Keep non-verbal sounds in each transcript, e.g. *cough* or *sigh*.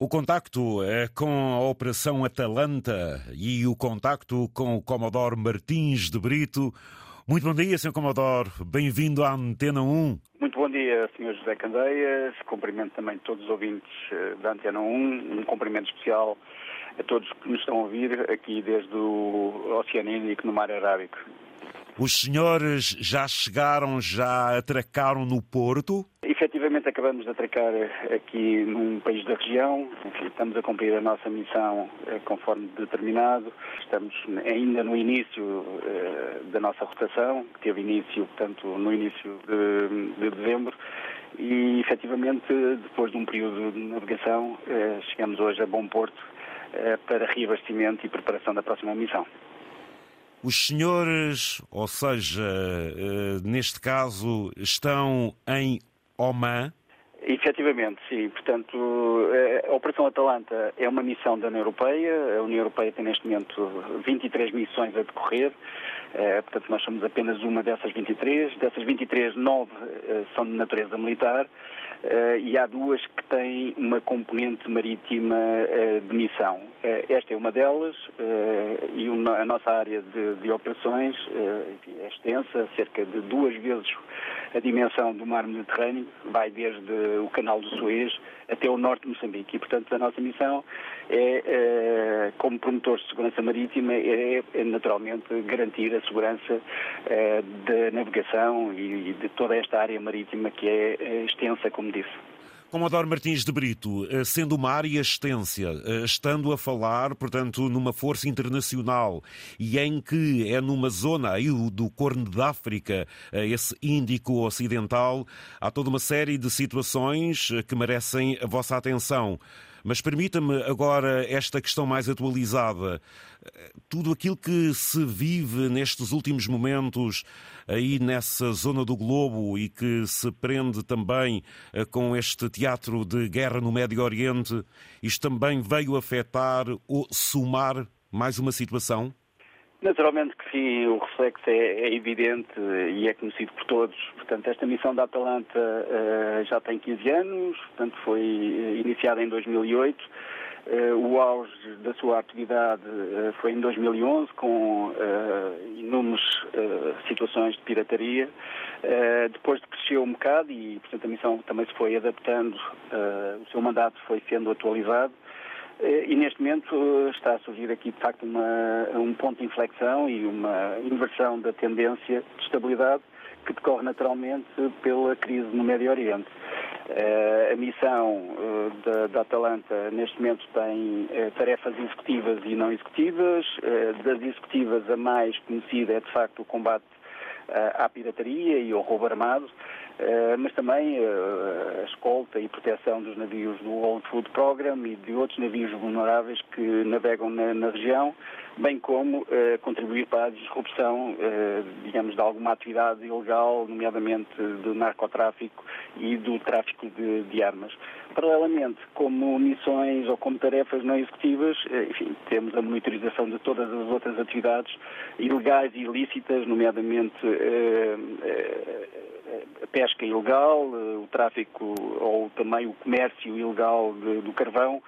O contacto é com a Operação Atalanta e o contacto com o Comodoro Martins de Brito. Muito bom dia, Sr. Comodoro. Bem-vindo à Antena 1. Muito bom dia, Sr. José Candeias. Cumprimento também todos os ouvintes eh, da Antena 1. Um cumprimento especial a todos que nos estão a ouvir aqui desde o Oceano Índico no Mar Arábico. Os senhores já chegaram, já atracaram no Porto? Efetivamente acabamos de atracar aqui num país da região. Enfim, estamos a cumprir a nossa missão eh, conforme determinado. Estamos ainda no início eh, da nossa rotação, que teve início, portanto, no início de, de dezembro. E, efetivamente, depois de um período de navegação, eh, chegamos hoje a Bom Porto para reabastecimento e preparação da próxima missão. Os senhores, ou seja, eh, neste caso, estão em Oman? Efetivamente, sim. Portanto, eh, a Operação Atalanta é uma missão da União Europeia. A União Europeia tem neste momento 23 missões a decorrer. Eh, portanto, nós somos apenas uma dessas 23. Dessas 23, nove são de natureza militar. Uh, e há duas que têm uma componente marítima uh, de missão. Uh, esta é uma delas e a nossa área de, de operações é extensa, cerca de duas vezes a dimensão do mar Mediterrâneo, vai desde o canal do Suez até o norte de Moçambique. E, portanto, a nossa missão é, como promotores de segurança marítima, é, é naturalmente garantir a segurança da navegação e de toda esta área marítima que é extensa, como disse. Comodoro Martins de Brito, eh, sendo uma área extensa, eh, estando a falar, portanto, numa força internacional e em que é numa zona aí do Corno de África, eh, esse Índico Ocidental, há toda uma série de situações que merecem a vossa atenção. Mas permita-me agora esta questão mais atualizada. Tudo aquilo que se vive nestes últimos momentos aí nessa zona do globo e que se prende também eh, com este teatro de guerra no Médio Oriente, isto também veio afetar ou somar mais uma situação? Naturalmente que sim, o reflexo é, é, evidente e é conhecido por todos. Portanto, esta missão da Atalanta uh, já tem 15 anos, portanto foi eh, iniciada em 2008. Uh, o auge da sua atividade foi em 2011, com inúmeras situações de pirataria. depois cresceu um bocado e, portanto, a missão também se foi adaptando, o seu mandato foi sendo atualizado. Eh, e neste momento eh, está a surgir aqui, de facto, uma, um ponto de inflexão e uma inversão da tendência de estabilidade que decorre naturalmente pela crise no Médio Oriente. Uh, a missão da, da, Atalanta neste momento tem tarefas executivas e não executivas. das executivas, a mais conhecida é de facto o combate à pirataria e ao roubo armado. Eh, mas também eh, a escolta e proteção dos navios do World Food Program e de outros navios vulneráveis que navegam na, na região, bem como uh, contribuir para a disrupção, digamos, de alguma atividade ilegal, nomeadamente do narcotráfico e do tráfico de, de, armas. Paralelamente, como missões ou como tarefas não executivas, enfim, temos a monitorização de todas as outras atividades ilegais e ilícitas, nomeadamente a pesca ilegal, eh, o tráfico ou também o comércio ilegal de, do carvão.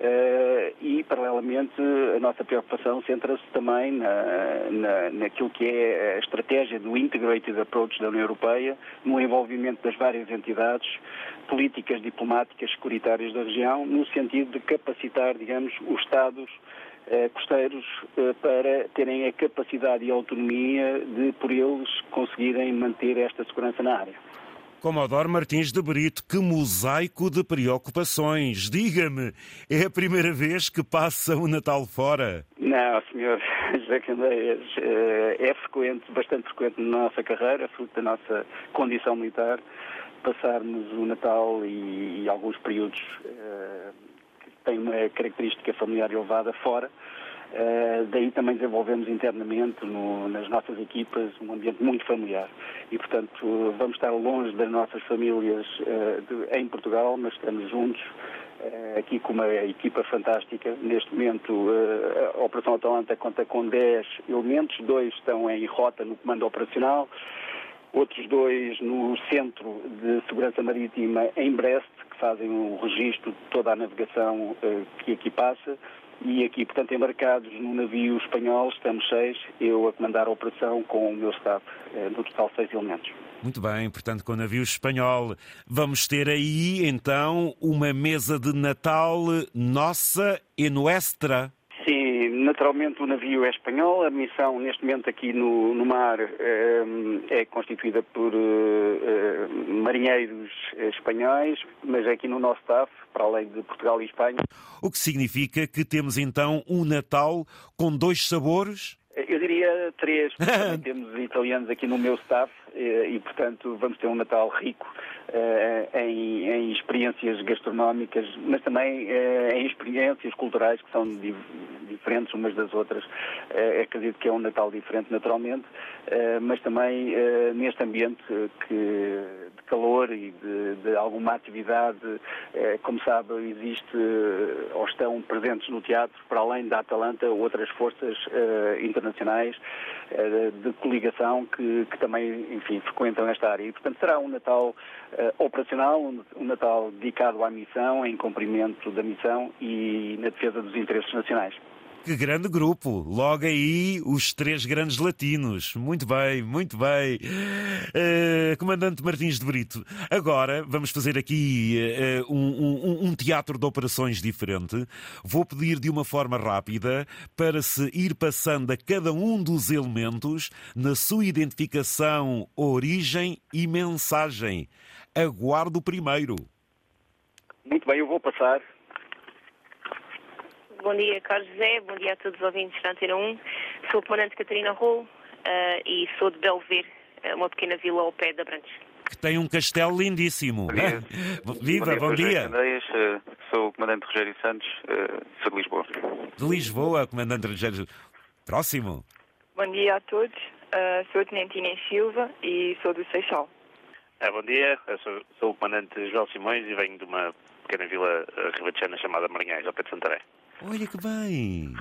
Uh, e, paralelamente, a nossa preocupação centra-se também na, na, naquilo que é a estratégia do Integrated Approach da União Europeia, no envolvimento das várias entidades políticas, diplomáticas, securitárias da região, no sentido de capacitar, digamos, os Estados eh, costeiros eh, para terem a capacidade e a autonomia de, por eles, conseguirem manter esta segurança na área. Comodoro Martins de Brito, que mosaico de preocupações. Diga-me, é a primeira vez que passa o Natal fora? Não, senhor *laughs* José Candeias, eh, é frequente, bastante frequente na nossa carreira, fruto da nossa condição militar, passarmos o Natal e, e alguns períodos tem uma característica familiar elevada fora. Uh, daí também desenvolvemos internamente no, nas nossas equipas um ambiente muito familiar. E, portanto, vamos estar longe das nossas famílias uh, de, em Portugal, mas estamos juntos uh, aqui com uma equipa fantástica. Neste momento, a Operação Atalanta conta com 10 elementos, dois estão em rota no comando operacional, outros dois no Centro de Segurança Marítima em Brest, que fazem o registro de toda a navegação que aqui passa e aqui, portanto, embarcados no navio espanhol, estamos seis, eu a comandar a operação com o meu staff, no total seis elementos. Muito bem, portanto, com o navio espanhol. Vamos ter aí, então, uma mesa de Natal nossa e nuestra. Naturalmente o navio é espanhol, a missão neste momento aqui no, no mar é, é constituída por é, marinheiros espanhóis, mas aqui no nosso staff, para além de Portugal e Espanha. O que significa que temos então um Natal com dois sabores? Eu diria três, porque *laughs* temos italianos aqui no meu staff e, portanto, vamos ter um Natal rico uh, em, em, experiências gastronómicas, mas também uh, em experiências culturais que são di diferentes umas das outras. Uh, acredito que é um Natal diferente, naturalmente, mas também neste ambiente que, calor e de, de alguma atividade, como sabe, existe ou estão presentes no teatro, para além da Atalanta, outras forças internacionais de coligação que, que também, enfim, frequentam esta área. E, portanto, será um Natal operacional, um, Natal dedicado à missão, em cumprimento da missão e na defesa dos interesses nacionais. Que grande grupo! Logo aí, os três grandes latinos. Muito bem, muito bem. Uh, Comandante Martins de Brito, agora vamos fazer aqui uh, um, um, um, teatro de operações diferente. Vou pedir de uma forma rápida para se ir passando a cada um dos elementos na sua identificação, origem e mensagem. Aguardo o primeiro. Muito bem, eu vou passar Bom dia, Carlos José. Bom dia a todos os ouvintes da Antena 1. Sou a comandante Catarina Rol uh, e sou de Belver, eh, uma pequena vila ao pé da Brantes. Que tem um castelo lindíssimo. Bom dia. *laughs* Viva, bom dia. Bom dia. Uh, sou o comandante Rogério Santos, uh, sou de Lisboa. De Lisboa, comandante Rogério. Próximo. Bom dia a todos. sou a Tenente Inês Silva e sou do Seixal. bom dia, eu sou, sou o comandante João Simões e venho de uma pequena vila ribatejana chamada Marinhães, ao pé de Santarém. Olha que bem!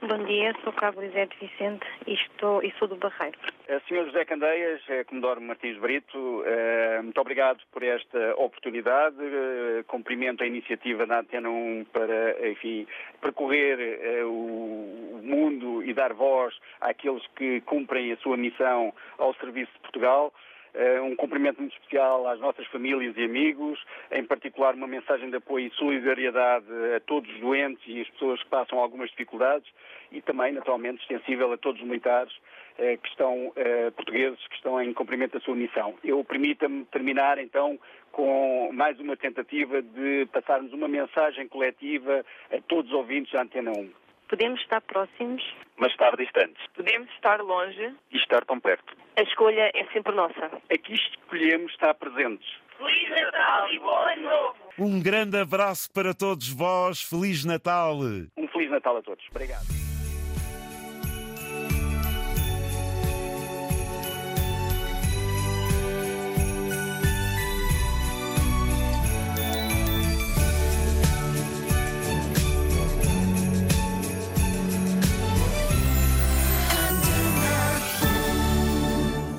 Bom dia, sou Cabo Elisete Vicente e, estou, e sou do Barreiro. Uh, Senhor José Candeias, uh, Comodoro Martins Brito, uh, muito obrigado por esta oportunidade. Cumprimento a iniciativa da Antena 1 para, enfim, percorrer o mundo e dar voz àqueles que cumprem a sua missão ao serviço de Portugal. Uh, um cumprimento muito especial às nossas famílias e amigos, em particular uma mensagem de apoio e solidariedade a todos os doentes e as pessoas que passam algumas dificuldades e também, naturalmente, extensível a todos os militares uh, que estão, uh, portugueses, que estão em cumprimento da sua missão. Eu permita-me terminar, então, com mais uma tentativa de passarmos uma mensagem coletiva a todos os ouvintes da Antena 1. Podemos estar próximos, mas estar distantes. Podemos estar longe e estar tão perto. A escolha é sempre nossa. Aqui escolhemos estar presentes. Feliz Natal e bom ano novo! Um grande abraço para todos vós. Feliz Natal! Um Feliz Natal a todos. Obrigado.